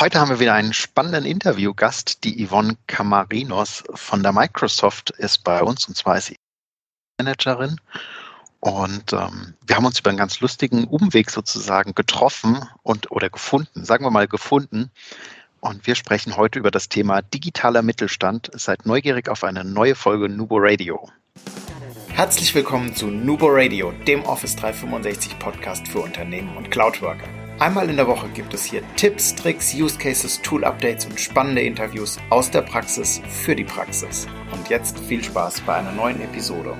Heute haben wir wieder einen spannenden Interviewgast. Die Yvonne Camarinos von der Microsoft ist bei uns und zwar ist sie Managerin. Und ähm, wir haben uns über einen ganz lustigen Umweg sozusagen getroffen und oder gefunden, sagen wir mal gefunden. Und wir sprechen heute über das Thema digitaler Mittelstand. Seid neugierig auf eine neue Folge Nubo Radio. Herzlich willkommen zu Nubo Radio, dem Office 365 Podcast für Unternehmen und Cloudworker. Einmal in der Woche gibt es hier Tipps, Tricks, Use Cases, Tool Updates und spannende Interviews aus der Praxis für die Praxis. Und jetzt viel Spaß bei einer neuen Episode.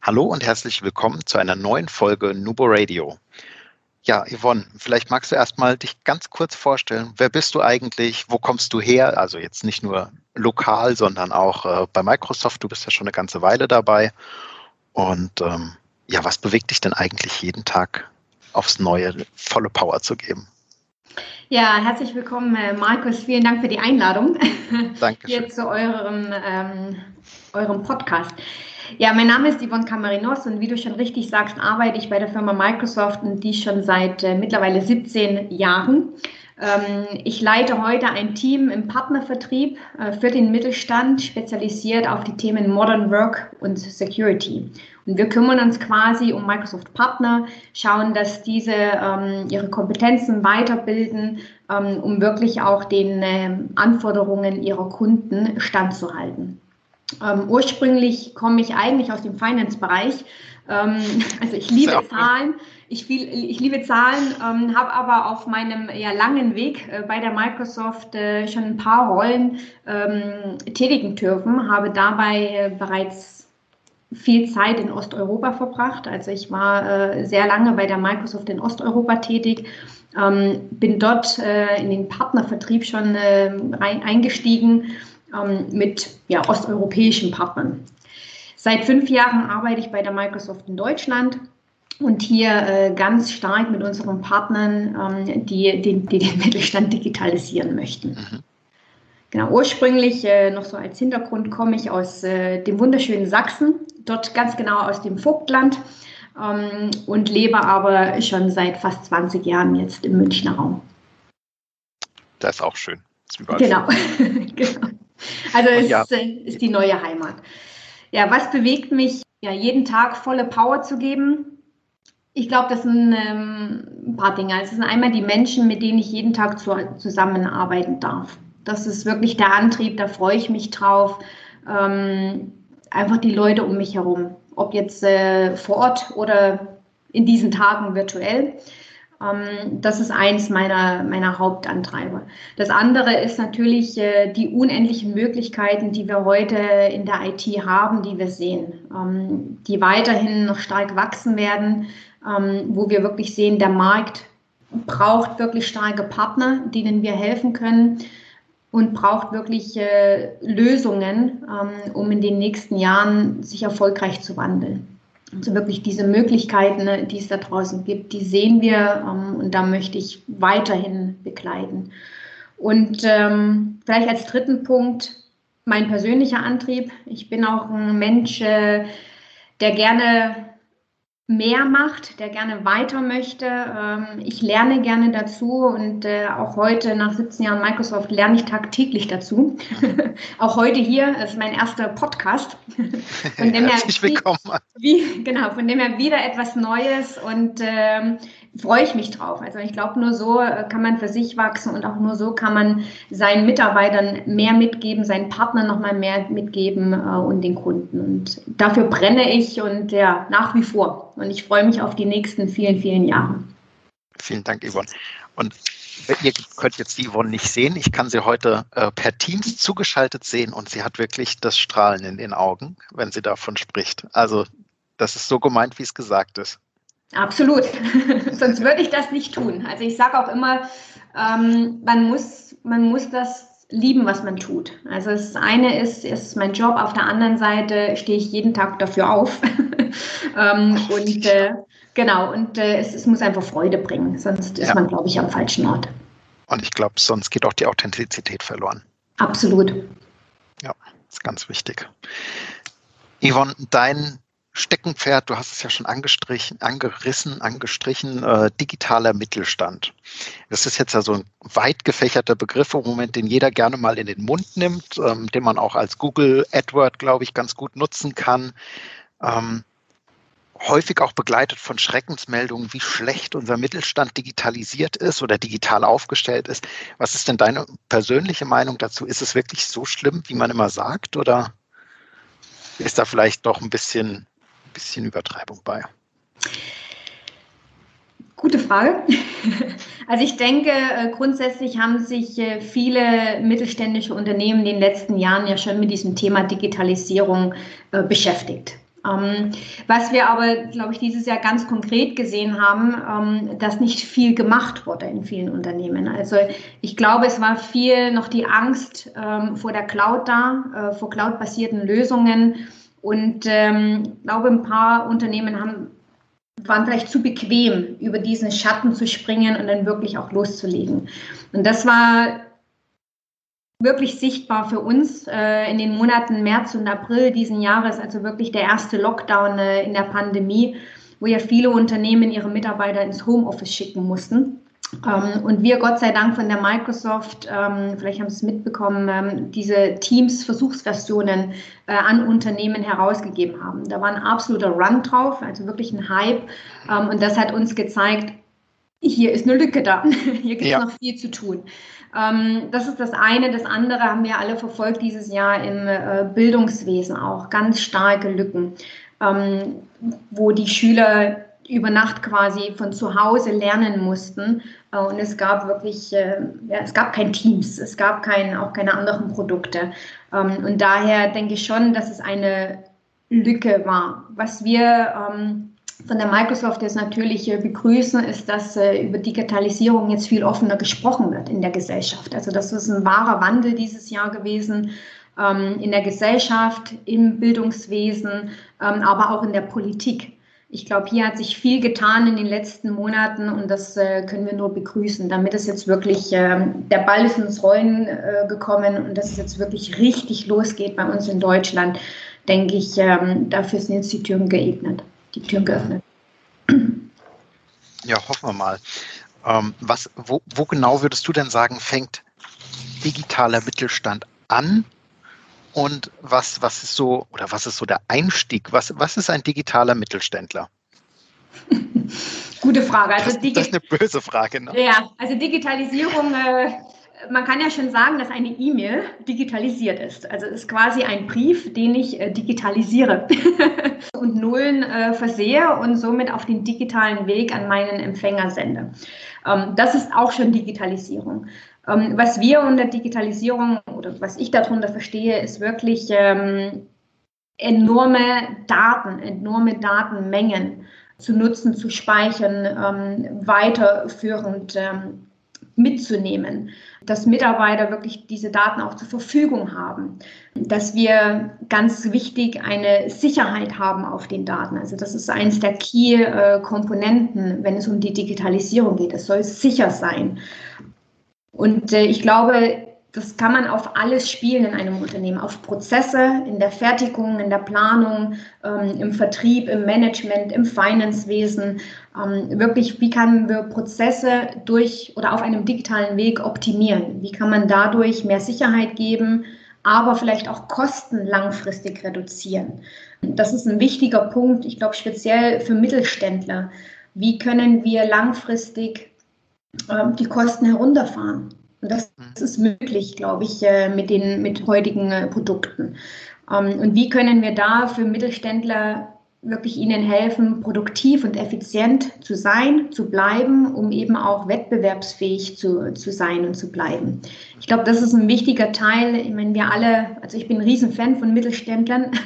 Hallo und herzlich willkommen zu einer neuen Folge Nubo Radio. Ja, Yvonne, vielleicht magst du erstmal dich ganz kurz vorstellen. Wer bist du eigentlich? Wo kommst du her? Also jetzt nicht nur lokal, sondern auch äh, bei Microsoft. Du bist ja schon eine ganze Weile dabei. Und ähm, ja, was bewegt dich denn eigentlich jeden Tag aufs Neue volle Power zu geben? Ja, herzlich willkommen, äh, Markus. Vielen Dank für die Einladung Danke hier zu eurem, ähm, eurem Podcast. Ja, mein Name ist Yvonne Camarinos und wie du schon richtig sagst, arbeite ich bei der Firma Microsoft und die schon seit äh, mittlerweile 17 Jahren. Ähm, ich leite heute ein Team im Partnervertrieb äh, für den Mittelstand, spezialisiert auf die Themen Modern Work und Security. Und wir kümmern uns quasi um Microsoft Partner, schauen, dass diese ähm, ihre Kompetenzen weiterbilden, ähm, um wirklich auch den Anforderungen ihrer Kunden standzuhalten. Ursprünglich komme ich eigentlich aus dem Finance-Bereich. Also ich liebe Zahlen. Ich, viel, ich liebe Zahlen, ähm, habe aber auf meinem ja, langen Weg äh, bei der Microsoft äh, schon ein paar Rollen ähm, tätigen dürfen, habe dabei äh, bereits viel Zeit in Osteuropa verbracht. Also ich war äh, sehr lange bei der Microsoft in Osteuropa tätig, ähm, bin dort äh, in den Partnervertrieb schon äh, rein, eingestiegen ähm, mit ja, osteuropäischen Partnern. Seit fünf Jahren arbeite ich bei der Microsoft in Deutschland und hier äh, ganz stark mit unseren Partnern, ähm, die, die, die, den Mittelstand digitalisieren möchten. Mhm. Genau, ursprünglich äh, noch so als Hintergrund komme ich aus äh, dem wunderschönen Sachsen, dort ganz genau aus dem Vogtland ähm, und lebe aber schon seit fast 20 Jahren jetzt im Münchner Raum. Das ist auch schön. Genau. genau. Also es ja. ist, äh, ist die neue Heimat. Ja, was bewegt mich, ja, jeden Tag volle Power zu geben? Ich glaube, das sind ähm, ein paar Dinge. Also, es sind einmal die Menschen, mit denen ich jeden Tag zu, zusammenarbeiten darf. Das ist wirklich der Antrieb, da freue ich mich drauf. Ähm, einfach die Leute um mich herum, ob jetzt äh, vor Ort oder in diesen Tagen virtuell. Ähm, das ist eins meiner, meiner Hauptantreiber. Das andere ist natürlich äh, die unendlichen Möglichkeiten, die wir heute in der IT haben, die wir sehen, ähm, die weiterhin noch stark wachsen werden, ähm, wo wir wirklich sehen, der Markt braucht wirklich starke Partner, denen wir helfen können und braucht wirklich äh, Lösungen, um in den nächsten Jahren sich erfolgreich zu wandeln. Also wirklich diese Möglichkeiten, ne, die es da draußen gibt, die sehen wir ähm, und da möchte ich weiterhin begleiten. Und ähm, vielleicht als dritten Punkt mein persönlicher Antrieb. Ich bin auch ein Mensch, äh, der gerne mehr macht, der gerne weiter möchte. Ähm, ich lerne gerne dazu und äh, auch heute nach 17 Jahren Microsoft lerne ich tagtäglich dazu. auch heute hier ist mein erster Podcast. Von dem Herzlich willkommen. Wie, genau, von dem her wieder etwas Neues und ähm, freue ich mich drauf. Also ich glaube, nur so äh, kann man für sich wachsen und auch nur so kann man seinen Mitarbeitern mehr mitgeben, seinen Partnern nochmal mehr mitgeben äh, und den Kunden. Und dafür brenne ich und ja, nach wie vor. Und ich freue mich auf die nächsten vielen, vielen Jahre. Vielen Dank, Yvonne. Und ihr könnt jetzt die Yvonne nicht sehen. Ich kann sie heute äh, per Teams zugeschaltet sehen und sie hat wirklich das Strahlen in den Augen, wenn sie davon spricht. Also das ist so gemeint, wie es gesagt ist. Absolut. Sonst würde ich das nicht tun. Also ich sage auch immer, ähm, man, muss, man muss das lieben, was man tut. Also das eine ist, ist mein Job, auf der anderen Seite stehe ich jeden Tag dafür auf. ähm, und äh, genau, und äh, es, es, muss einfach Freude bringen, sonst ja. ist man, glaube ich, am falschen Ort. Und ich glaube, sonst geht auch die Authentizität verloren. Absolut. Ja, ist ganz wichtig. Yvonne, dein Steckenpferd, du hast es ja schon angestrichen, angerissen, angestrichen, äh, digitaler Mittelstand. Das ist jetzt ja so ein weit gefächerter Begriff im Moment, den jeder gerne mal in den Mund nimmt, ähm, den man auch als Google AdWord, glaube ich, ganz gut nutzen kann. Ähm, häufig auch begleitet von Schreckensmeldungen, wie schlecht unser Mittelstand digitalisiert ist oder digital aufgestellt ist. Was ist denn deine persönliche Meinung dazu? Ist es wirklich so schlimm, wie man immer sagt, oder ist da vielleicht doch ein bisschen bisschen Übertreibung bei? Gute Frage. Also ich denke, äh, grundsätzlich haben sich äh, viele mittelständische Unternehmen in den letzten Jahren ja schon mit diesem Thema Digitalisierung äh, beschäftigt. Ähm, was wir aber, glaube ich, dieses Jahr ganz konkret gesehen haben, ähm, dass nicht viel gemacht wurde in vielen Unternehmen. Also ich glaube, es war viel noch die Angst ähm, vor der Cloud da, vor cloud-basierten Lösungen und ähm, ich glaube, ein paar Unternehmen haben, waren vielleicht zu bequem, über diesen Schatten zu springen und dann wirklich auch loszulegen. Und das war wirklich sichtbar für uns äh, in den Monaten März und April diesen Jahres, also wirklich der erste Lockdown äh, in der Pandemie, wo ja viele Unternehmen ihre Mitarbeiter ins Homeoffice schicken mussten. Ähm, und wir, Gott sei Dank, von der Microsoft, ähm, vielleicht haben Sie es mitbekommen, ähm, diese Teams-Versuchsversionen äh, an Unternehmen herausgegeben haben. Da war ein absoluter Run drauf, also wirklich ein Hype. und das hat uns gezeigt, hier ist eine Lücke da. Hier gibt es ja. noch viel zu tun. das ist das eine. Das andere haben wir alle verfolgt dieses Jahr im äh, Bildungswesen auch. Ganz starke Lücken, wo die Schüler über Nacht quasi von zu Hause lernen mussten. Äh, und es gab wirklich, äh, ja, es gab kein Teams, es gab kein, auch keine anderen Produkte. Ähm, und daher denke ich schon, dass es eine Lücke war. Was wir ähm, von der Microsoft jetzt natürlich äh, begrüßen, ist, dass über Digitalisierung jetzt viel offener gesprochen wird in der Gesellschaft. Also das ist ein wahrer Wandel dieses Jahr gewesen ähm, in der Gesellschaft, im Bildungswesen, aber auch in der Politik ich glaube, hier hat sich viel getan in den letzten Monaten und das äh, können wir nur begrüßen, damit es jetzt wirklich, äh, der Ball ist ins Rollen äh, gekommen und dass es jetzt wirklich richtig losgeht bei uns in Deutschland, denke ich, ähm, dafür sind jetzt die Türen geebnet, die Türen geöffnet. Ja, hoffen wir mal. Ähm, was, wo, wo genau würdest du denn sagen, fängt digitaler Mittelstand an und was, was ist so, oder was ist so der Einstieg? Was, was ist ein digitaler Mittelständler? Gute Frage. Also das, das, ist eine böse Frage. Ne? Ja, also Digitalisierung, äh, man kann ja schon sagen, dass eine E-Mail digitalisiert ist. Also es ist quasi ein Brief, den ich äh, digitalisiere und Nullen äh, versehe und somit auf den digitalen Weg an meinen Empfänger sende. Ähm, das ist auch schon Digitalisierung. Ähm, was wir unter Digitalisierung oder was ich darunter verstehe, ist wirklich ähm, enorme Daten, enorme Datenmengen zu nutzen, zu speichern, ähm, weiterführend ähm, mitzunehmen, dass Mitarbeiter wirklich diese Daten auch zur Verfügung haben, dass wir ganz wichtig eine Sicherheit haben auf den Daten. Also das ist eines der Key-Komponenten, wenn es um die Digitalisierung geht. Es soll sicher sein. Und äh, ich glaube, das kann man auf alles spielen in einem Unternehmen, auf Prozesse, in der Fertigung, in der Planung, ähm, im Vertrieb, im Management, im Finanzwesen. Ähm, wirklich, wie können wir Prozesse durch oder auf einem digitalen Weg optimieren? Wie kann man dadurch mehr Sicherheit geben, aber vielleicht auch Kosten langfristig reduzieren? Das ist ein wichtiger Punkt, ich glaube speziell für Mittelständler. Wie können wir langfristig ähm, die Kosten herunterfahren. Und das, das mhm. ist möglich, glaube ich, äh, mit den mit heutigen äh, Produkten. Ähm, und wie können wir da für Mittelständler wirklich ihnen helfen, produktiv und effizient zu sein, zu bleiben, um eben auch wettbewerbsfähig zu, zu sein und zu bleiben. Ich glaube, das ist ein wichtiger Teil. Ich meine, wir alle, also ich bin ein Riesenfan von Mittelständlern.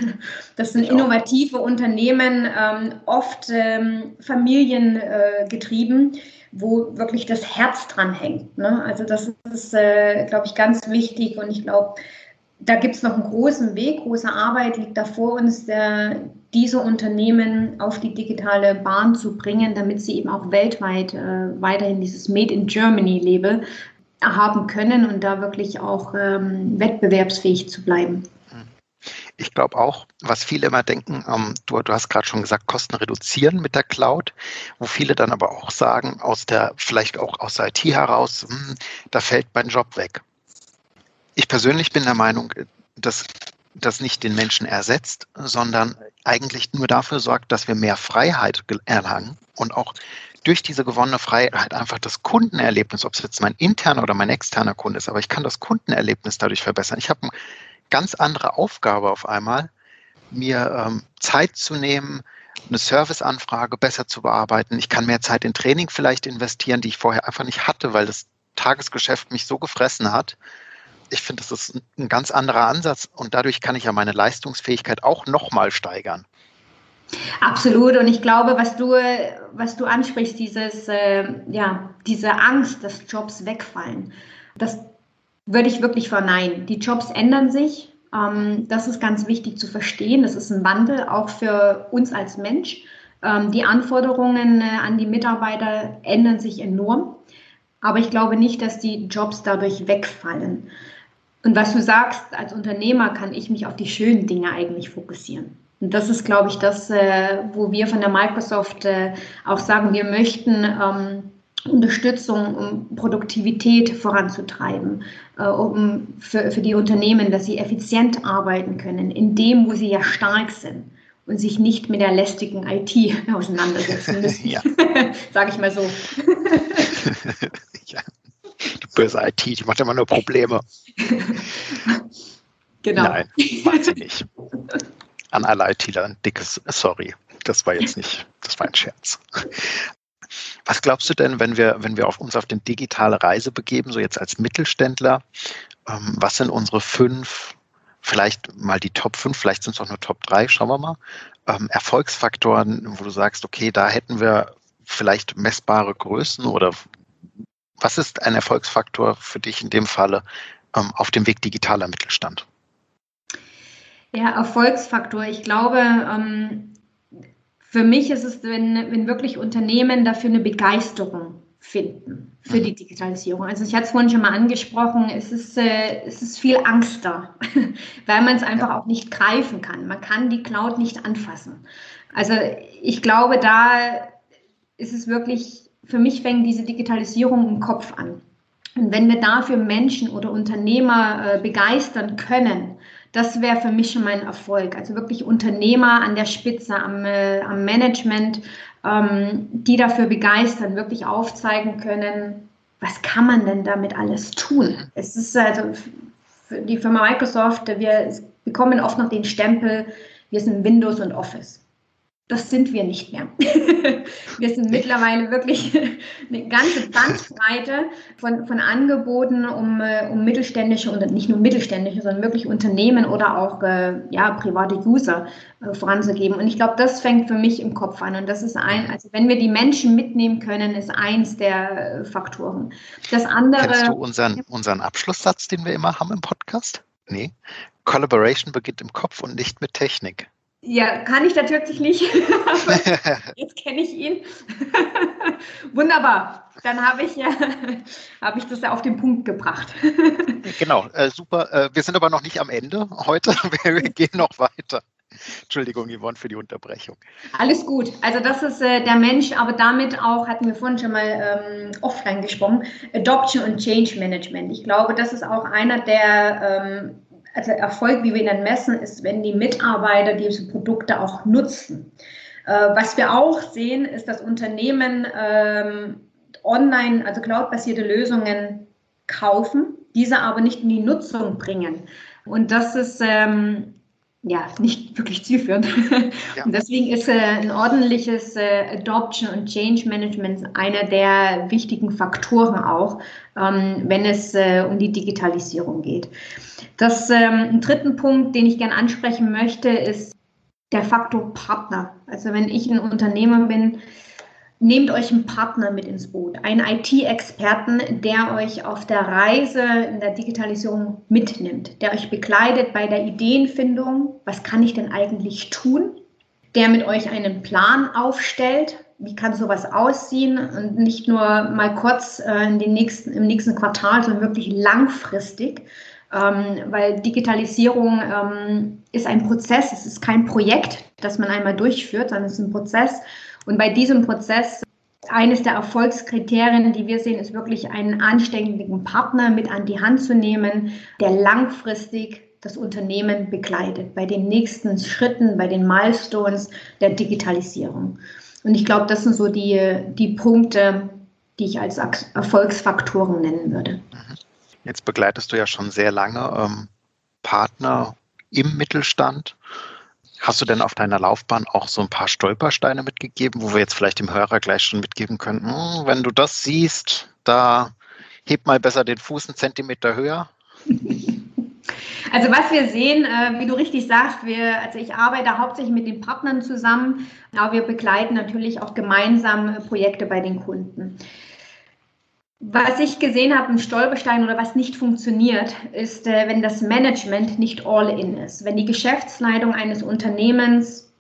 Das sind innovative Unternehmen, ähm, oft ähm, familiengetrieben. Äh, wo wirklich das Herz dran hängt. Ne? Also das ist, äh, glaube ich, ganz wichtig und ich glaube, da gibt es noch einen großen Weg, große Arbeit liegt da vor uns, der, diese Unternehmen auf die digitale Bahn zu bringen, damit sie eben auch weltweit äh, weiterhin dieses Made in Germany-Label haben können und da wirklich auch ähm, wettbewerbsfähig zu bleiben. Ich glaube auch, was viele immer denken, ähm, du, du hast gerade schon gesagt, Kosten reduzieren mit der Cloud, wo viele dann aber auch sagen, aus der, vielleicht auch aus der IT heraus, hm, da fällt mein Job weg. Ich persönlich bin der Meinung, dass das nicht den Menschen ersetzt, sondern eigentlich nur dafür sorgt, dass wir mehr Freiheit erlangen und auch durch diese gewonnene Freiheit einfach das Kundenerlebnis, ob es jetzt mein interner oder mein externer Kunde ist, aber ich kann das Kundenerlebnis dadurch verbessern. Ich habe eine ganz andere Aufgabe auf einmal, mir ähm, Zeit zu nehmen, eine Serviceanfrage besser zu bearbeiten. Ich kann mehr Zeit in Training vielleicht investieren, die ich vorher einfach nicht hatte, weil das Tagesgeschäft mich so gefressen hat. Ich finde, das ist ein ganz anderer Ansatz und dadurch kann ich ja meine Leistungsfähigkeit auch nochmal steigern. Absolut. Und ich glaube, was du, was du ansprichst, dieses, äh, ja, diese Angst, dass Jobs wegfallen, das würde ich wirklich verneinen. Die Jobs ändern sich. Ähm, das ist ganz wichtig zu verstehen. Das ist ein Wandel auch für uns als Mensch. Ähm, die Anforderungen äh, an die Mitarbeiter ändern sich enorm. Aber ich glaube nicht, dass die Jobs dadurch wegfallen. Und was du sagst, als Unternehmer kann ich mich auf die schönen Dinge eigentlich fokussieren. Und das ist, glaube ich, das, äh, wo wir von der Microsoft äh, auch sagen, wir möchten ähm, Unterstützung, um Produktivität voranzutreiben, äh, um für, für die Unternehmen, dass sie effizient arbeiten können, in dem, wo sie ja stark sind und sich nicht mit der lästigen IT auseinandersetzen müssen. Ja. Sage ich mal so. ja. Die böse IT, die macht immer nur Probleme. Genau. Nein, macht sie nicht an alle ITler ein dickes Sorry. Das war jetzt nicht, das war ein Scherz. Was glaubst du denn, wenn wir, wenn wir auf uns auf den digitale Reise begeben, so jetzt als Mittelständler, ähm, was sind unsere fünf, vielleicht mal die Top 5, vielleicht sind es auch nur Top 3, schauen wir mal, ähm, Erfolgsfaktoren, wo du sagst, okay, da hätten wir vielleicht messbare Größen oder was ist ein Erfolgsfaktor für dich in dem Falle ähm, auf dem Weg digitaler Mittelstand? Ja, Erfolgsfaktor. Ich glaube, ähm, für mich ist es, wenn, wenn wirklich Unternehmen dafür eine Begeisterung finden für die Digitalisierung. Also ich hatte es vorhin schon mal angesprochen, es ist, äh, es ist viel Angst da, weil man es einfach auch nicht greifen kann. Man kann die Cloud nicht anfassen. Also ich glaube, da ist es wirklich, für mich fängt diese Digitalisierung im Kopf an. Und wenn wir dafür Menschen oder Unternehmer äh, begeistern können, das wäre für mich schon mein Erfolg. Also wirklich Unternehmer an der Spitze, am, äh, am Management, ähm, die dafür begeistern, wirklich aufzeigen können, was kann man denn damit alles tun? Es ist also für die Firma Microsoft, wir bekommen oft noch den Stempel, wir sind Windows und Office das sind wir nicht mehr. wir sind mittlerweile wirklich eine ganze Bandbreite von, von Angeboten, um, äh, um mittelständische und nicht nur mittelständische, sondern wirklich Unternehmen oder auch äh, ja, private User äh, voranzugeben. Und ich glaube, das fängt für mich im Kopf an. Und das ist ein, also wenn wir die Menschen mitnehmen können, ist eins der Faktoren. Das andere. Kennst du unseren, unseren Abschlusssatz, den wir immer haben im Podcast? Nee. Collaboration beginnt im Kopf und nicht mit Technik. Ja, kann ich natürlich nicht. jetzt kenne ich ihn. Wunderbar. Dann habe ich, ja, hab ich das ja auf den Punkt gebracht. genau, äh, super. Äh, wir sind aber noch nicht am Ende heute. wir, gehen noch weiter. Entschuldigung, Yvonne, für die Unterbrechung. Alles gut. Also das ist äh, der Mensch, aber damit auch, hatten wir vorhin schon mal ähm, offline gesprochen, Adoption und Change Management. Ich glaube, das ist auch einer der ähm, also Erfolg, wie wir ihn dann messen, ist, wenn die Mitarbeiter diese Produkte auch nutzen. Äh, was wir auch sehen, ist, dass Unternehmen ähm, online, also cloudbasierte Lösungen kaufen, diese aber nicht in die Nutzung bringen. Und das ist ähm, ja nicht wirklich zielführend. Ja. Und deswegen ist äh, ein ordentliches äh, Adoption und Change Management einer der wichtigen Faktoren auch, ähm, wenn es äh, um die Digitalisierung geht. Das ähm, dritten Punkt, den ich gerne ansprechen möchte, ist der Faktor Partner. Also wenn ich ein Unternehmer bin, nehmt euch einen Partner mit ins Boot, einen IT-Experten, der euch auf der Reise in der Digitalisierung mitnimmt, der euch begleitet bei der Ideenfindung, was kann ich denn eigentlich tun, der mit euch einen Plan aufstellt, wie kann sowas aussehen? Und nicht nur mal kurz äh, in den nächsten, im nächsten Quartal, sondern wirklich langfristig. Ähm, weil Digitalisierung ähm, ist ein Prozess, es ist kein Projekt, das man einmal durchführt, sondern es ist ein Prozess. Und bei diesem Prozess, eines der Erfolgskriterien, die wir sehen, ist wirklich einen anständigen Partner mit an die Hand zu nehmen, der langfristig das Unternehmen begleitet bei den nächsten Schritten, bei den Milestones der Digitalisierung. Und ich glaube, das sind so die, die Punkte, die ich als Erfolgsfaktoren nennen würde. Jetzt begleitest du ja schon sehr lange ähm, Partner im Mittelstand. Hast du denn auf deiner Laufbahn auch so ein paar Stolpersteine mitgegeben, wo wir jetzt vielleicht dem Hörer gleich schon mitgeben können, hm, wenn du das siehst, da heb mal besser den Fuß einen Zentimeter höher? Also was wir sehen, äh, wie du richtig sagst, wir, also ich arbeite hauptsächlich mit den Partnern zusammen, aber wir begleiten natürlich auch gemeinsam Projekte bei den Kunden. Was ich gesehen habe, ein Stolperstein oder was nicht funktioniert, ist, äh, wenn das Management nicht all in ist, wenn die Geschäftsleitung eines Unternehmens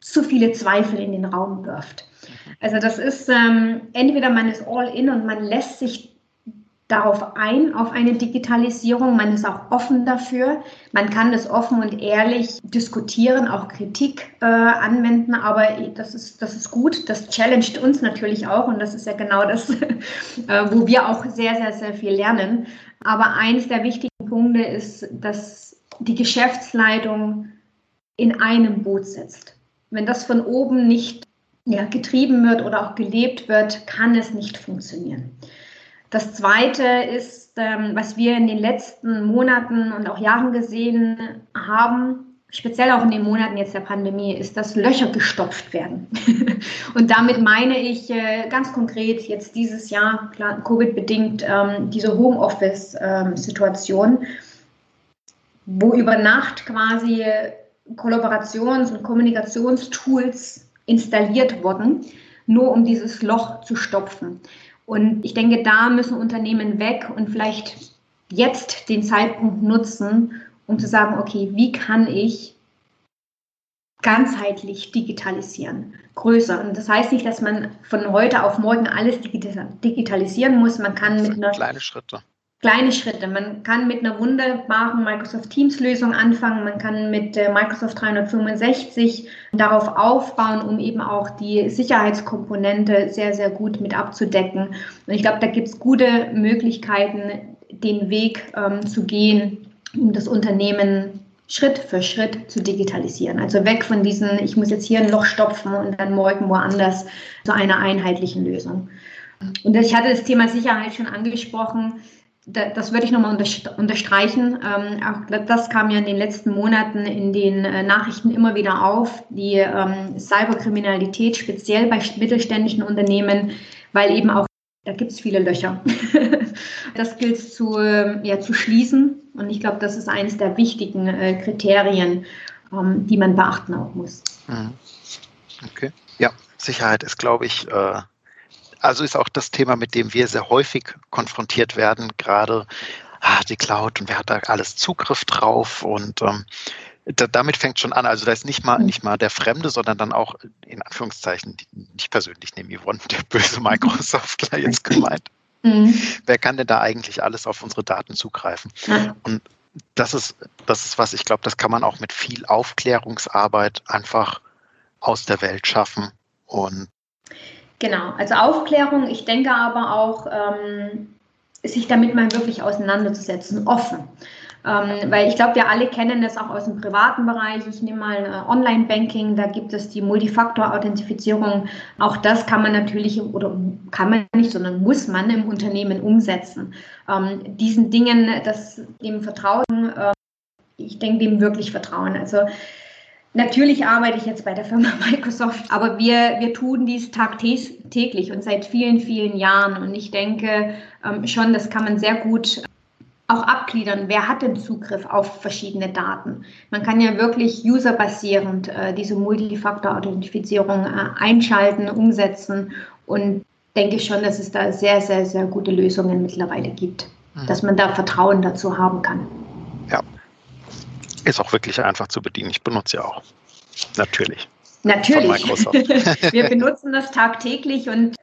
zu viele Zweifel in den Raum wirft. Also das ist ähm, entweder man ist all in und man lässt sich darauf ein, auf eine Digitalisierung. Man ist auch offen dafür. Man kann das offen und ehrlich diskutieren, auch Kritik äh, anwenden, aber das ist, das ist gut. Das challenged uns natürlich auch und das ist ja genau das, äh, wo wir auch sehr, sehr, sehr viel lernen. Aber eins der wichtigen Punkte ist, dass die Geschäftsleitung in einem Boot sitzt. Wenn das von oben nicht ja, getrieben wird oder auch gelebt wird, kann es nicht funktionieren. Das Zweite ist, ähm, was wir in den letzten Monaten und auch Jahren gesehen haben, speziell auch in den Monaten jetzt der Pandemie, ist, dass Löcher gestopft werden. und damit meine ich äh, ganz konkret jetzt dieses Jahr, Covid-bedingt, ähm, diese Homeoffice-Situation, wo über Nacht quasi Kollaborations- und Kommunikationstools installiert wurden, nur um dieses Loch zu stopfen. Und ich denke, da müssen Unternehmen weg und vielleicht jetzt den Zeitpunkt nutzen, um zu sagen, okay, wie kann ich ganzheitlich digitalisieren, größer. Und das heißt nicht, dass man von heute auf morgen alles digitalisieren muss. Man kann mit einer kleine Schritte kleine Schritte. Man kann mit einer wunderbaren Microsoft Teams Lösung anfangen. Man kann mit äh, Microsoft 365 darauf aufbauen, um eben auch die Sicherheitskomponente sehr, sehr gut mit abzudecken. Und ich glaube, da gibt es gute Möglichkeiten, den Weg ähm, zu gehen, um das Unternehmen Schritt für Schritt zu digitalisieren. Also weg von diesen, ich muss jetzt hier ein Loch stopfen und dann morgen woanders zu einer einheitlichen Lösung. Und ich hatte das Thema Sicherheit schon angesprochen das würde ich nochmal unterstreichen. Ähm, auch das kam ja in den letzten Monaten in den äh, Nachrichten immer wieder auf, die ähm, Cyberkriminalität, speziell bei mittelständischen Unternehmen, weil eben auch da gibt es viele Löcher. das gilt zu, ähm, ja, zu schließen. Und ich glaube, das ist eines der wichtigen äh, Kriterien, die man beachten auch muss. Mhm. Okay. Ja, Sicherheit ist, glaube ich, äh also ist auch das Thema, mit dem wir sehr häufig konfrontiert werden, gerade ah, die Cloud und wer hat da alles Zugriff drauf und ähm, da, damit fängt schon an. Also da ist nicht mal nicht mal der Fremde, sondern dann auch in Anführungszeichen, nicht persönlich nehme Yvonne, der böse Microsoftler jetzt gemeint. Mhm. Wer kann denn da eigentlich alles auf unsere Daten zugreifen? Ja. Und das ist, das ist was, ich glaube, das kann man auch mit viel Aufklärungsarbeit einfach aus der Welt schaffen. Und Genau, also Aufklärung, ich denke aber auch, ähm, sich damit mal wirklich auseinanderzusetzen, offen. Ähm, weil ich glaube, wir alle kennen das auch aus dem privaten Bereich. Ich nehme mal äh, Online-Banking, da gibt es die Multifaktor-Authentifizierung. Auch das kann man natürlich oder kann man nicht, sondern muss man im Unternehmen umsetzen. Ähm, diesen Dingen, das dem Vertrauen, äh, ich denke, dem wirklich Vertrauen. Also Natürlich arbeite ich jetzt bei der Firma Microsoft, aber wir, wir tun dies tagtäglich und seit vielen, vielen Jahren. Und ich denke ähm, schon, das kann man sehr gut auch abgliedern. Wer hat denn Zugriff auf verschiedene Daten? Man kann ja wirklich userbasierend äh, diese Multifaktor-Authentifizierung äh, einschalten, umsetzen und denke schon, dass es da sehr, sehr, sehr gute Lösungen mittlerweile gibt, mhm. dass man da Vertrauen dazu haben kann. Ist auch wirklich einfach zu bedienen. Ich benutze ja auch. Natürlich. Natürlich. Wir benutzen das tagtäglich und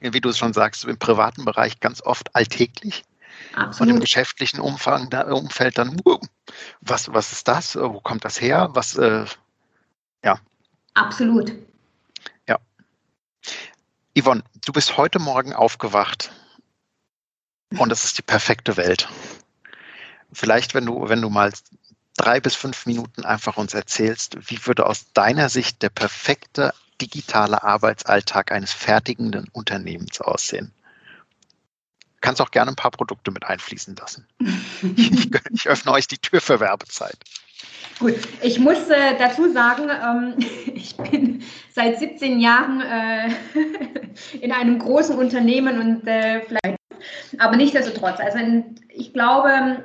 wie du es schon sagst, im privaten Bereich ganz oft alltäglich. Absolut. Von dem geschäftlichen Umfang, da, Umfeld dann, was, was ist das? Wo kommt das her? Was, äh, ja. Absolut. Ja. Yvonne, du bist heute Morgen aufgewacht und es ist die perfekte Welt. Vielleicht, wenn du, wenn du mal drei bis fünf Minuten einfach uns erzählst, wie würde aus deiner Sicht der perfekte digitale Arbeitsalltag eines fertigenden Unternehmens aussehen? Kannst auch gerne ein paar Produkte mit einfließen lassen. ich, ich öffne euch die Tür für Werbezeit. Gut, ich muss äh, dazu sagen, ähm, ich bin seit 17 Jahren äh, in einem großen Unternehmen und äh, vielleicht, aber nichtsdestotrotz, also ich glaube,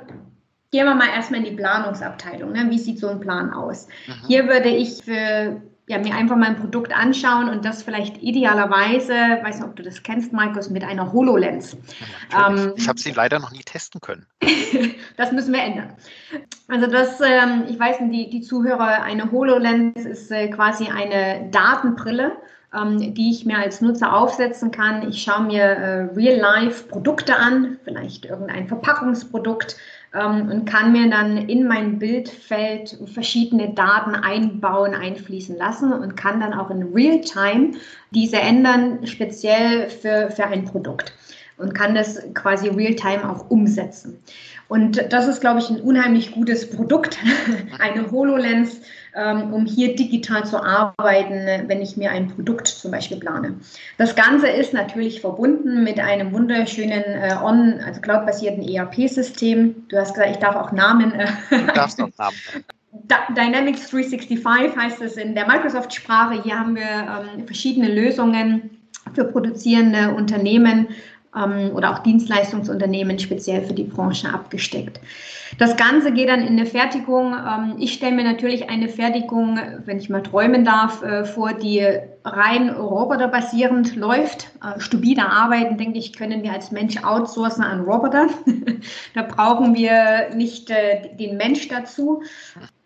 gehen wir mal erstmal in die Planungsabteilung. Ne? Wie sieht so ein Plan aus? Mhm. Hier würde ich für ja, mir einfach mal ein Produkt anschauen und das vielleicht idealerweise, weiß nicht, ob du das kennst, Markus, mit einer HoloLens. Ja, ähm, ich habe sie leider noch nie testen können. das müssen wir ändern. Also das, ähm, ich weiß nicht, die, die Zuhörer, eine HoloLens ist äh, quasi eine Datenbrille, ähm, die ich mir als Nutzer aufsetzen kann. Ich schaue mir äh, Real-Life-Produkte an, vielleicht irgendein Verpackungsprokt, ähm, und kann mir dann in mein Bildfeld verschiedene Daten einbauen, einfließen lassen und kann dann auch in Realtime diese ändern, speziell für, für ein Produkt und kann das quasi Realtime auch umsetzen. Und das ist, glaube ich, ein unheimlich gutes Produkt, eine HoloLens, um hier digital zu arbeiten, wenn ich mir ein Produkt zum Beispiel plane. Das Ganze ist natürlich verbunden mit einem wunderschönen äh, on, also cloud-basierten ERP-System. Du hast gesagt, ich darf auch Namen. Äh, du darfst auch Namen. Dynamics 365 heißt es in der Microsoft-Sprache. Hier haben wir ähm, verschiedene Lösungen für produzierende Unternehmen ähm, oder auch Dienstleistungsunternehmen speziell für die Branche abgesteckt. Das Ganze geht dann in eine Fertigung. Ähm, ich stelle mir natürlich eine Fertigung, wenn ich mal träumen darf, äh, vor, die rein roboterbasierend läuft. Äh, stupide Arbeiten, denke ich, können wir als Mensch outsourcen an Roboter. da brauchen wir nicht äh, den Mensch dazu.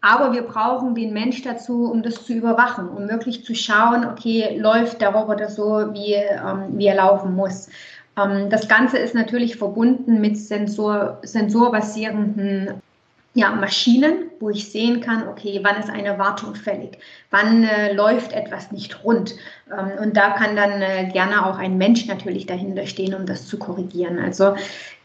Aber wir brauchen den Mensch dazu, um das zu überwachen, um wirklich zu schauen, okay, läuft der Roboter so, wie, ähm, wie er laufen muss. Ähm, das Ganze ist natürlich verbunden mit Sensor, sensorbasierenden ja, Maschinen, wo ich sehen kann, okay, wann ist eine Wartung fällig, wann äh, läuft etwas nicht rund. Ähm, und da kann dann äh, gerne auch ein Mensch natürlich dahinter stehen, um das zu korrigieren. Also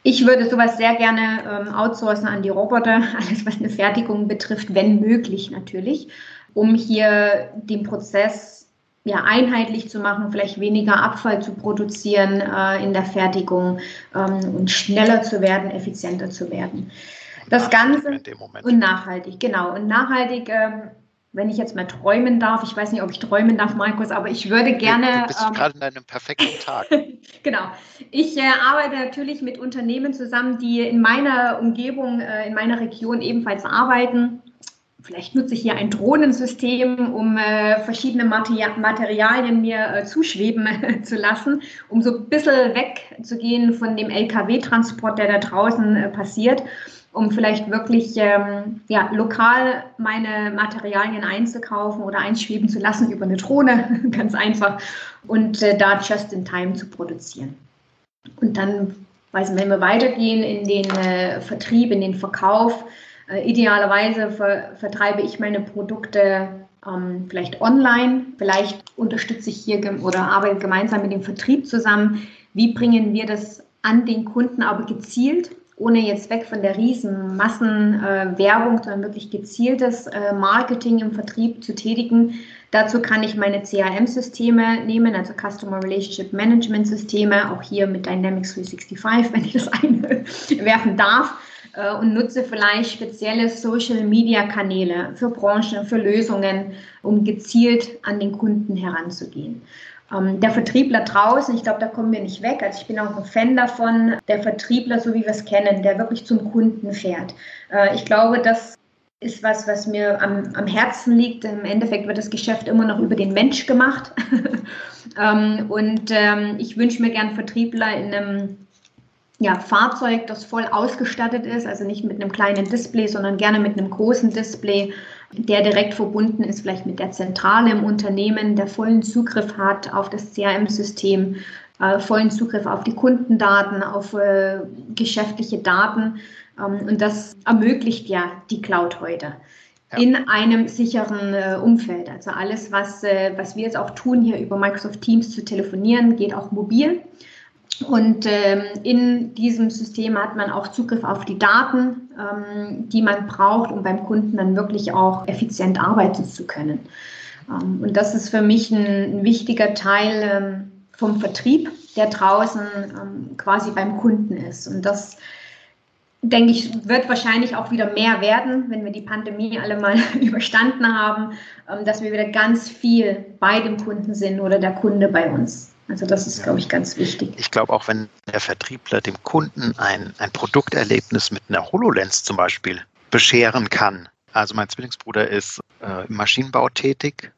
ich würde sowas sehr gerne ähm, outsourcen an die Roboter, alles was eine Fertigung betrifft, wenn möglich natürlich, um hier den Prozess ja, einheitlich zu machen, vielleicht weniger Abfall zu produzieren äh, in der Fertigung ähm, und schneller zu werden, effizienter zu werden. Das Ganze und nachhaltig, genau. Und nachhaltig, ähm, wenn ich jetzt mal träumen darf, ich weiß nicht, ob ich träumen darf, Markus, aber ich würde gerne. Du bist ähm, gerade in einem perfekten Tag. genau. Ich äh, arbeite natürlich mit Unternehmen zusammen, die in meiner Umgebung, äh, in meiner Region ebenfalls arbeiten Vielleicht nutze ich hier ein Drohnensystem, um äh, verschiedene Materie Materialien mir äh, zuschweben zu lassen, um so ein bisschen wegzugehen von dem Lkw-Transport, der da draußen äh, passiert, um vielleicht wirklich ähm, ja, lokal meine Materialien einzukaufen oder einschweben zu lassen über eine Drohne, ganz einfach, und äh, da just in time zu produzieren. Und dann, weiß, wenn wir weitergehen in den äh, Vertrieb, in den Verkauf, äh, idealerweise ver vertreibe ich meine Produkte ähm, vielleicht online. Vielleicht unterstütze ich hier oder arbeite gemeinsam mit dem Vertrieb zusammen. Wie bringen wir das an den Kunden aber gezielt, ohne jetzt weg von der riesen Massenwerbung, äh, sondern wirklich gezieltes äh, Marketing im Vertrieb zu tätigen. Dazu kann ich meine CRM-Systeme nehmen, also Customer Relationship Management Systeme, auch hier mit Dynamics 365, wenn ich das einwerfen darf äh, und nutze vielleicht spezielle Social-Media-Kanäle für Branchen, für Lösungen, um gezielt an den Kunden heranzugehen. Ähm, der Vertriebler draußen, ich glaube, da kommen wir nicht weg. Also ich bin auch ein Fan davon, der Vertriebler, so wie wir es kennen, der wirklich zum Kunden fährt. Äh, ich glaube, das ist was, was mir am, am Herzen liegt. Im Endeffekt wird das Geschäft immer noch über den Mensch gemacht. ähm, und ähm, ich wünsche mir gern Vertriebler in einem ja, Fahrzeug, das voll ausgestattet ist, also nicht mit einem kleinen Display, sondern gerne mit einem großen Display, der direkt verbunden ist, vielleicht mit der Zentrale im Unternehmen, der vollen Zugriff hat auf das CRM-System äh, vollen Zugriff auf die Kundendaten, auf äh, geschäftliche Daten. Ähm, und das ermöglicht ja die Cloud heute in einem sicheren äh, Umfeld. Also alles, was, äh, was wir jetzt auch tun, hier über Microsoft Teams zu telefonieren, geht auch mobil. Und ähm, in diesem System hat man auch Zugriff auf die Daten, ähm, die man braucht, um beim Kunden dann wirklich auch effizient arbeiten zu können. Ähm, und das ist für mich ein, ein wichtiger Teil ähm, vom Vertrieb, der draußen ähm, quasi beim Kunden ist. Und das denke ich, wird wahrscheinlich auch wieder mehr werden, wenn wir die Pandemie alle mal überstanden haben, ähm, dass wir wieder ganz viel bei dem Kunden sind oder der Kunde bei uns. Also das ist, glaube ich, ganz wichtig. Ich glaube auch, wenn der Vertriebler dem Kunden ein, ein Produkterlebnis mit einer HoloLens zum Beispiel bescheren kann. Also mein Zwillingsbruder ist äh, im Maschinenbau tätig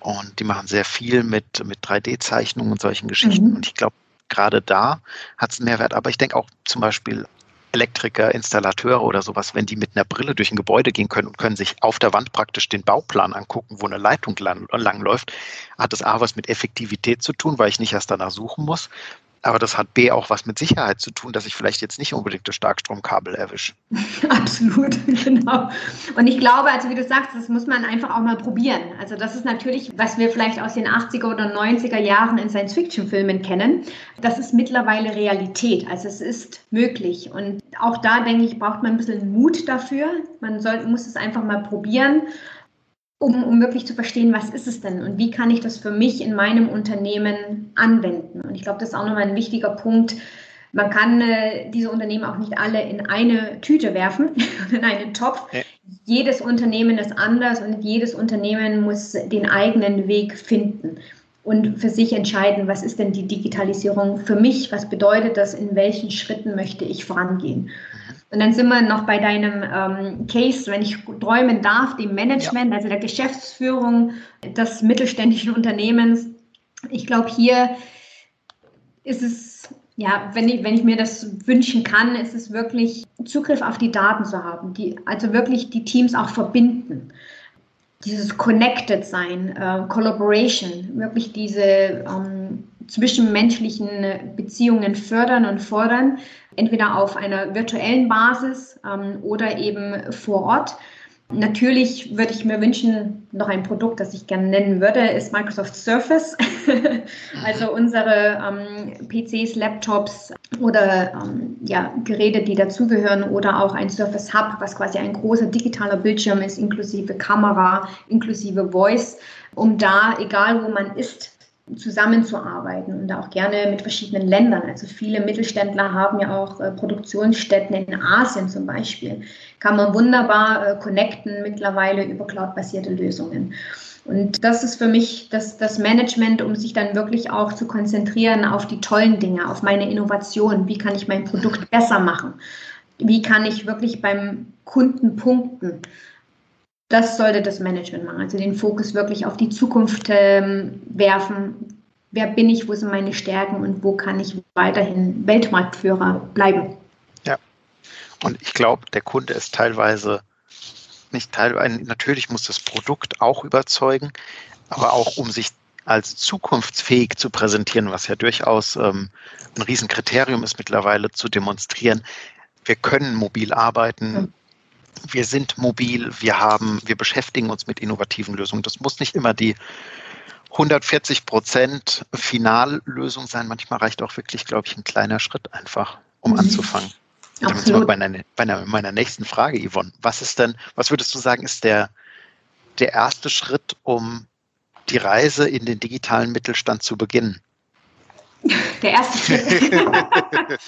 und die machen sehr viel mit, mit 3D-Zeichnungen und solchen Geschichten. Mhm. Und ich glaube, gerade da hat es einen Mehrwert. Aber ich denke auch zum Beispiel Elektriker, Installateure oder sowas, wenn die mit einer Brille durch ein Gebäude gehen können und können sich auf der Wand praktisch den Bauplan angucken, wo eine Leitung lang, läuft, hat das A was mit Effektivität zu tun, weil ich nicht erst danach suchen muss. Aber das hat B auch was mit Sicherheit zu tun, dass ich vielleicht jetzt nicht unbedingt das Starkstromkabel erwische. Absolut, genau. Und ich glaube, also wie du sagst, das muss man einfach auch mal probieren. Also das ist natürlich, was wir vielleicht aus den 80er oder 90er Jahren in Science-Fiction-Filmen kennen. Das ist mittlerweile Realität. Also es ist möglich. Und auch da, denke ich, braucht man ein bisschen Mut dafür. Man soll, muss es einfach mal probieren um, um wirklich zu verstehen, was ist es denn und wie kann ich das für mich in meinem Unternehmen anwenden. Und ich glaube, das ist auch nochmal ein wichtiger Punkt. Man kann äh, diese Unternehmen auch nicht alle in eine Tüte werfen, in einen Topf. Ja. Jedes Unternehmen ist anders und jedes Unternehmen muss den eigenen Weg finden und für sich entscheiden, was ist denn die Digitalisierung für mich, was bedeutet das, in welchen Schritten möchte ich vorangehen. Und dann sind wir noch bei deinem ähm, Case, wenn ich träumen darf, dem Management, ja. also der Geschäftsführung des mittelständischen Unternehmens. Ich glaube, hier ist es, ja, wenn ich, wenn ich mir das wünschen kann, ist es wirklich Zugriff auf die Daten zu haben, die, also wirklich die Teams auch verbinden. Dieses Connected sein, äh, Collaboration, wirklich diese ähm, zwischenmenschlichen Beziehungen fördern und fordern, entweder auf einer virtuellen Basis ähm, oder eben vor Ort. Natürlich würde ich mir wünschen, noch ein Produkt, das ich gerne nennen würde, ist Microsoft Surface. also unsere ähm, PCs, Laptops oder ähm, ja, Geräte, die dazugehören oder auch ein Surface Hub, was quasi ein großer digitaler Bildschirm ist, inklusive Kamera, inklusive Voice, um da, egal wo man ist, zusammenzuarbeiten und auch gerne mit verschiedenen Ländern. Also viele Mittelständler haben ja auch äh, Produktionsstätten in Asien zum Beispiel. Kann man wunderbar äh, connecten mittlerweile über cloudbasierte Lösungen. Und das ist für mich das, das Management, um sich dann wirklich auch zu konzentrieren auf die tollen Dinge, auf meine Innovation. Wie kann ich mein Produkt besser machen? Wie kann ich wirklich beim Kunden punkten? Das sollte das Management machen. Also den Fokus wirklich auf die Zukunft ähm, werfen. Wer bin ich, wo sind meine Stärken und wo kann ich weiterhin Weltmarktführer bleiben? Ja, und ich glaube, der Kunde ist teilweise nicht teilweise, natürlich muss das Produkt auch überzeugen, aber auch um sich als zukunftsfähig zu präsentieren, was ja durchaus ähm, ein Riesenkriterium ist mittlerweile zu demonstrieren. Wir können mobil arbeiten, wir sind mobil, wir haben, wir beschäftigen uns mit innovativen Lösungen. Das muss nicht immer die 140 Prozent Finallösung sein. Manchmal reicht auch wirklich, glaube ich, ein kleiner Schritt einfach, um mhm. anzufangen. Damit sind wir bei, einer, bei einer, meiner nächsten Frage, Yvonne. Was ist denn, was würdest du sagen, ist der, der erste Schritt, um die Reise in den digitalen Mittelstand zu beginnen? Der erste Schritt.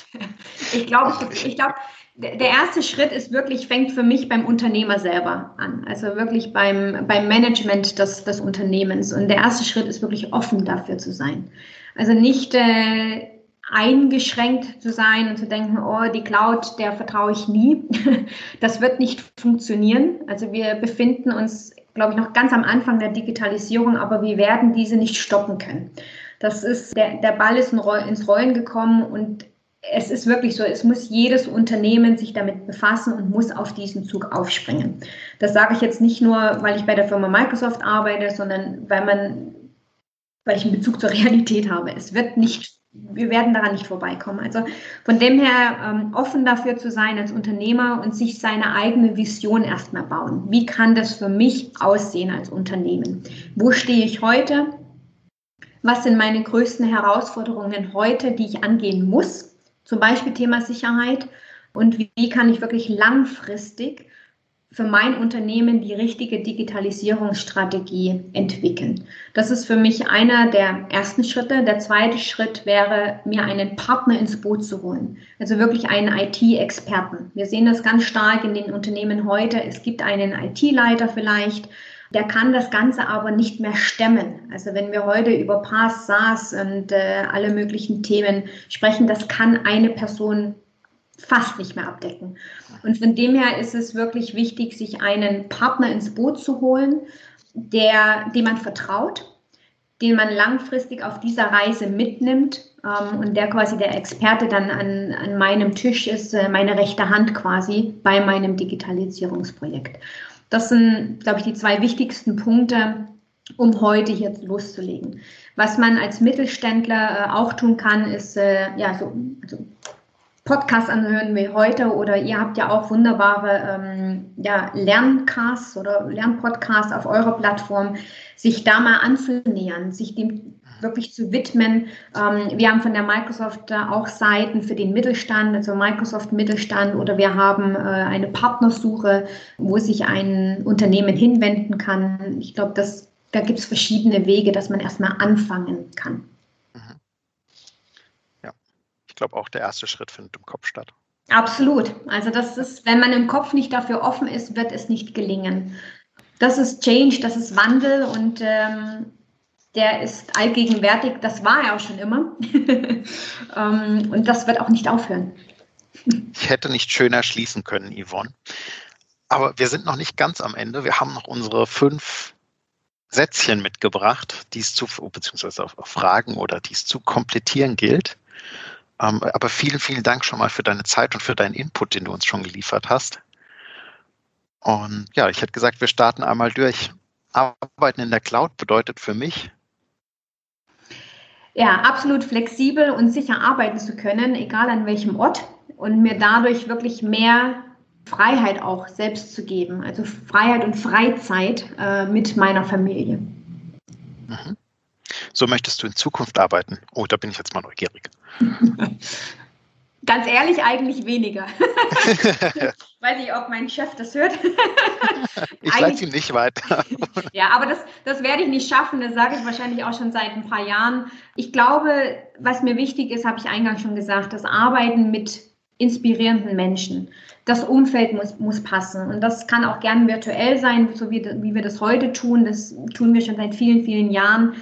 ich glaube, ich glaube, der erste Schritt ist wirklich, fängt für mich beim Unternehmer selber an. Also wirklich beim, beim Management des, des Unternehmens. Und der erste Schritt ist wirklich offen dafür zu sein. Also nicht äh, eingeschränkt zu sein und zu denken, oh, die Cloud, der vertraue ich nie. Das wird nicht funktionieren. Also wir befinden uns, glaube ich, noch ganz am Anfang der Digitalisierung, aber wir werden diese nicht stoppen können. Das ist, der, der Ball ist ins Rollen gekommen und es ist wirklich so, es muss jedes Unternehmen sich damit befassen und muss auf diesen Zug aufspringen. Das sage ich jetzt nicht nur, weil ich bei der Firma Microsoft arbeite, sondern weil man, weil ich einen Bezug zur Realität habe. Es wird nicht wir werden daran nicht vorbeikommen. Also von dem her ähm, offen dafür zu sein als Unternehmer und sich seine eigene Vision erstmal bauen. Wie kann das für mich aussehen als Unternehmen? Wo stehe ich heute? Was sind meine größten Herausforderungen heute, die ich angehen muss? Zum Beispiel Thema Sicherheit. Und wie, kann ich wirklich langfristig für mein Unternehmen die richtige Digitalisierungsstrategie entwickeln. Das ist für mich einer der ersten Schritte. Der zweite Schritt wäre, mir einen Partner ins Boot zu holen. Also wirklich einen IT-Experten. Wir sehen das ganz stark in den Unternehmen heute. Es gibt einen IT-Leiter vielleicht, der kann das Ganze aber nicht mehr stemmen. Also wenn wir heute über PaaS, SaaS und äh, alle möglichen Themen sprechen, das kann eine Person fast nicht mehr abdecken. Und von dem her ist es wirklich wichtig, sich einen Partner ins Boot zu holen, der, dem man vertraut, den man langfristig auf dieser Reise mitnimmt ähm, und der quasi der Experte dann an, an meinem Tisch ist, äh, meine rechte Hand quasi bei meinem Digitalisierungsprojekt. Das sind, glaube ich, die zwei wichtigsten Punkte, um heute hier loszulegen. Was man als Mittelständler äh, auch tun kann, ist äh, ja so also Podcast anhören wie heute oder ihr habt ja auch wunderbare ähm, ja, Lerncasts oder Lernpodcasts auf eurer Plattform, sich da mal anzunähern, sich dem wirklich zu widmen. Ähm, wir haben von der Microsoft auch Seiten für den Mittelstand, also Microsoft Mittelstand oder wir haben äh, eine Partnersuche, wo sich ein Unternehmen hinwenden kann. Ich glaube, da gibt es verschiedene Wege, dass man erstmal anfangen kann glaube, auch der erste Schritt findet im Kopf statt. Absolut. Also das ist, wenn man im Kopf nicht dafür offen ist, wird es nicht gelingen. Das ist Change, das ist Wandel und ähm, der ist allgegenwärtig. Das war er auch schon immer. ähm, und das wird auch nicht aufhören. Ich hätte nicht schöner schließen können, Yvonne. Aber wir sind noch nicht ganz am Ende. Wir haben noch unsere fünf Sätzchen mitgebracht, die es zu, beziehungsweise Fragen oder die es zu komplettieren gilt. Ähm, aber vielen, vielen Dank schon mal für deine Zeit und für deinen Input, den du uns schon geliefert hast. Und ja, ich hätte gesagt, wir starten einmal durch. Arbeiten in der Cloud bedeutet für mich, ja, absolut flexibel und sicher arbeiten zu können, egal an welchem Ort und mir dadurch wirklich mehr Freiheit auch selbst zu geben, also Freiheit und Freizeit äh, mit meiner Familie. Mhm. So möchtest du in Zukunft arbeiten? Oh, da bin ich jetzt mal neugierig. Ganz ehrlich, eigentlich weniger. Weiß nicht, ob mein Chef das hört. ich leite ihm nicht weiter. ja, aber das, das werde ich nicht schaffen. Das sage ich wahrscheinlich auch schon seit ein paar Jahren. Ich glaube, was mir wichtig ist, habe ich eingangs schon gesagt, das Arbeiten mit inspirierenden Menschen. Das Umfeld muss, muss passen. Und das kann auch gern virtuell sein, so wie, wie wir das heute tun. Das tun wir schon seit vielen, vielen Jahren.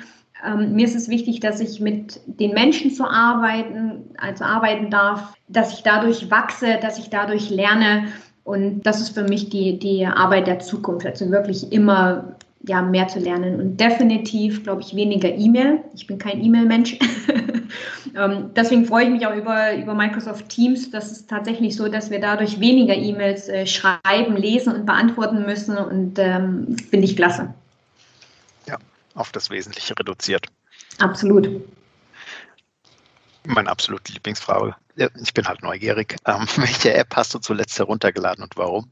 Ähm, mir ist es wichtig, dass ich mit den Menschen zu arbeiten, also arbeiten darf, dass ich dadurch wachse, dass ich dadurch lerne. Und das ist für mich die, die Arbeit der Zukunft, also wirklich immer ja, mehr zu lernen. Und definitiv, glaube ich, weniger E-Mail. Ich bin kein E-Mail-Mensch. ähm, deswegen freue ich mich auch über, über Microsoft Teams. Das ist tatsächlich so, dass wir dadurch weniger E-Mails äh, schreiben, lesen und beantworten müssen. Und ähm, finde ich klasse auf das Wesentliche reduziert. Absolut. Meine absolute Lieblingsfrage. Ich bin halt neugierig. Ähm, welche App hast du zuletzt heruntergeladen und warum?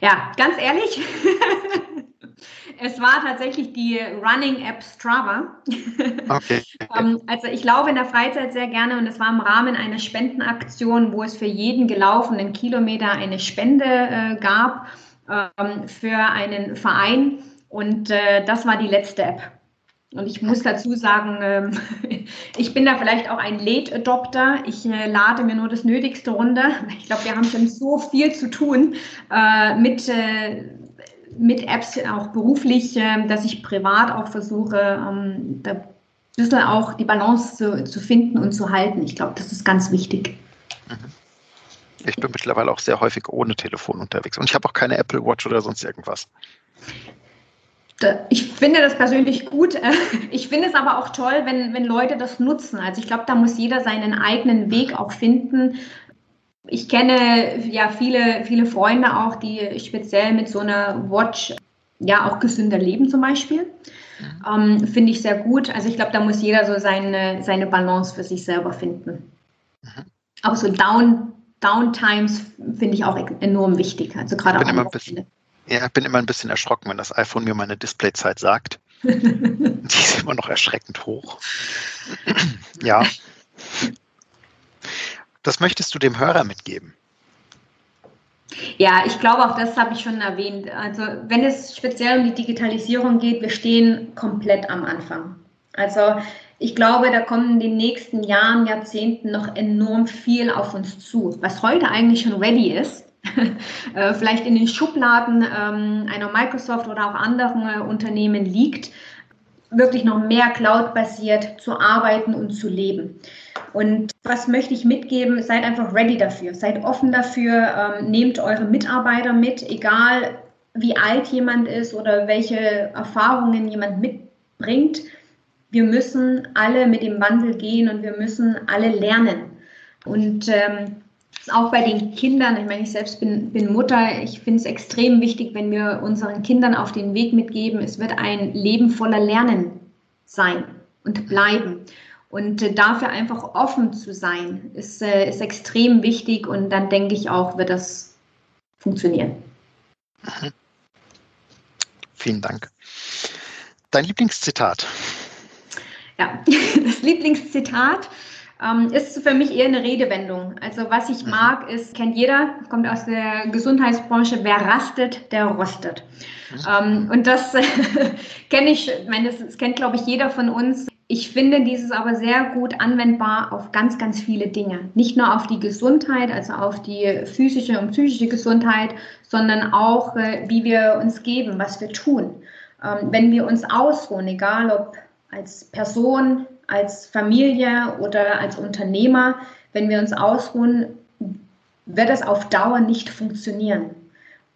Ja, ganz ehrlich, es war tatsächlich die Running App Strava. Okay. Ähm, also ich laufe in der Freizeit sehr gerne und es war im Rahmen einer Spendenaktion, wo es für jeden gelaufenen Kilometer eine Spende äh, gab ähm, für einen Verein. Und äh, das war die letzte App. Und ich muss dazu sagen, ähm, ich bin da vielleicht auch ein Late Adopter. Ich äh, lade mir nur das Nötigste runter. Ich glaube, wir haben schon so viel zu tun äh, mit, äh, mit Apps, auch beruflich, ähm, dass ich privat auch versuche, ähm, da ein bisschen auch die Balance zu, zu finden und zu halten. Ich glaube, das ist ganz wichtig. Mhm. Ich bin mittlerweile auch sehr häufig ohne Telefon unterwegs. Und ich habe auch keine Apple Watch oder sonst irgendwas. Ich finde das persönlich gut. Ich finde es aber auch toll, wenn, wenn Leute das nutzen. Also ich glaube, da muss jeder seinen eigenen Weg auch finden. Ich kenne ja viele, viele Freunde auch, die speziell mit so einer Watch ja auch gesünder leben zum Beispiel. Mhm. Ähm, Finde ich sehr gut. Also ich glaube, da muss jeder so seine, seine Balance für sich selber finden. Mhm. Aber so Down, Downtimes finde ich auch enorm wichtig. Also gerade auch bisschen, Ja, ich bin immer ein bisschen erschrocken, wenn das iPhone mir meine Displayzeit sagt. Die ist immer noch erschreckend hoch. ja. Das möchtest du dem Hörer mitgeben? Ja, ich glaube, auch das habe ich schon erwähnt. Also wenn es speziell um die Digitalisierung geht, wir stehen komplett am Anfang. Also ich glaube, da kommen in den nächsten Jahren, Jahrzehnten noch enorm viel auf uns zu, was heute eigentlich schon ready ist. Äh, vielleicht in den Schubladen ähm, einer Microsoft oder auch anderen äh, Unternehmen liegt, wirklich noch mehr cloud-basiert zu arbeiten und zu leben. Und was möchte ich mitgeben? Seid einfach ready dafür, seid offen dafür, ähm, nehmt eure Mitarbeiter mit, egal wie alt jemand ist oder welche Erfahrungen jemand mitbringt. Wir müssen alle mit dem Wandel gehen und wir müssen alle lernen. Und ähm, auch bei den Kindern, ich meine, ich selbst bin, bin Mutter, ich finde es extrem wichtig, wenn wir unseren Kindern auf den Weg mitgeben, es wird ein Leben voller Lernen sein und bleiben. Und äh, dafür einfach offen zu sein, ist, äh, ist extrem wichtig und dann denke ich auch, wird das funktionieren. Mhm. Vielen Dank. Dein Lieblingszitat? Ja, das Lieblingszitat ähm, ist für mich eher eine Redewendung. Also was ich mhm. mag, ist, kennt jeder, kommt aus der Gesundheitsbranche, wer rastet, der rostet. Mhm. Ähm, und das kenne ich, ich meine, das, das kennt, glaube ich, jeder von uns. Ich finde dieses aber sehr gut anwendbar auf ganz, ganz viele Dinge. Nicht nur auf die Gesundheit, also auf die physische und psychische Gesundheit, sondern auch, äh, wie wir uns geben, was wir tun. Ähm, wenn wir uns ausruhen, egal ob als Person, als Familie oder als Unternehmer, wenn wir uns ausruhen, wird es auf Dauer nicht funktionieren.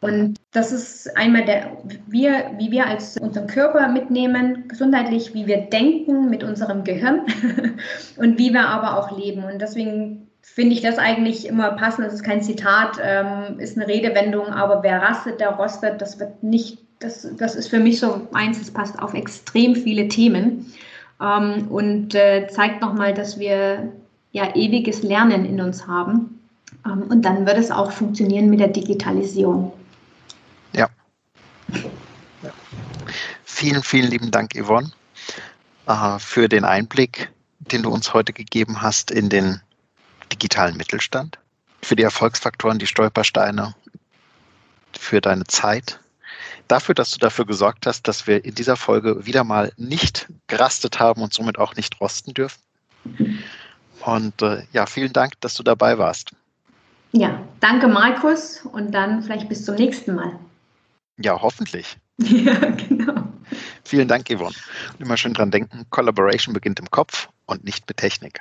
Und das ist einmal der, wir, wie wir als unseren Körper mitnehmen, gesundheitlich, wie wir denken mit unserem Gehirn und wie wir aber auch leben. Und deswegen finde ich das eigentlich immer passend. Das ist kein Zitat, ähm, ist eine Redewendung, aber wer rastet, der rostet, das wird nicht, das, das ist für mich so eins, das passt auf extrem viele Themen ähm, und äh, zeigt nochmal, dass wir ja ewiges Lernen in uns haben. Ähm, und dann wird es auch funktionieren mit der Digitalisierung. Ja. ja. Vielen, vielen lieben Dank, Yvonne, äh, für den Einblick, den du uns heute gegeben hast in den digitalen Mittelstand, für die Erfolgsfaktoren, die Stolpersteine, für deine Zeit dafür, dass du dafür gesorgt hast, dass wir in dieser Folge wieder mal nicht gerastet haben und somit auch nicht rosten dürfen. Und äh, ja, vielen Dank, dass du dabei warst. Ja, danke Markus und dann vielleicht bis zum nächsten Mal. Ja, hoffentlich. ja, genau. Vielen Dank, Yvonne. Und immer schön dran denken, Collaboration beginnt im Kopf und nicht mit Technik.